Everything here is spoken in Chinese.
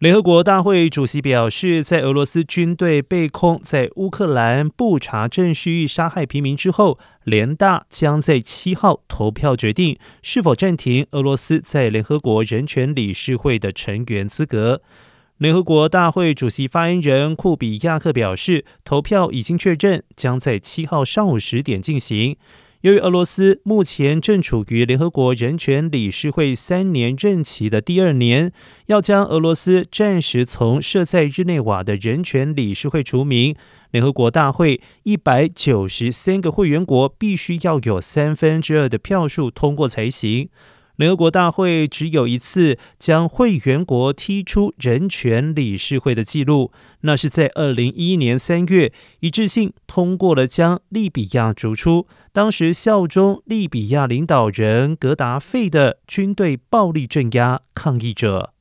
联合国大会主席表示，在俄罗斯军队被控在乌克兰布查镇区域杀害平民之后，联大将在七号投票决定是否暂停俄罗斯在联合国人权理事会的成员资格。联合国大会主席发言人库比亚克表示，投票已经确认，将在七号上午十点进行。由于俄罗斯目前正处于联合国人权理事会三年任期的第二年，要将俄罗斯暂时从设在日内瓦的人权理事会除名，联合国大会一百九十三个会员国必须要有三分之二的票数通过才行。联合国大会只有一次将会员国踢出人权理事会的记录，那是在二零一一年三月一致性通过了将利比亚逐出。当时效忠利比亚领导人格达费的军队暴力镇压抗议者。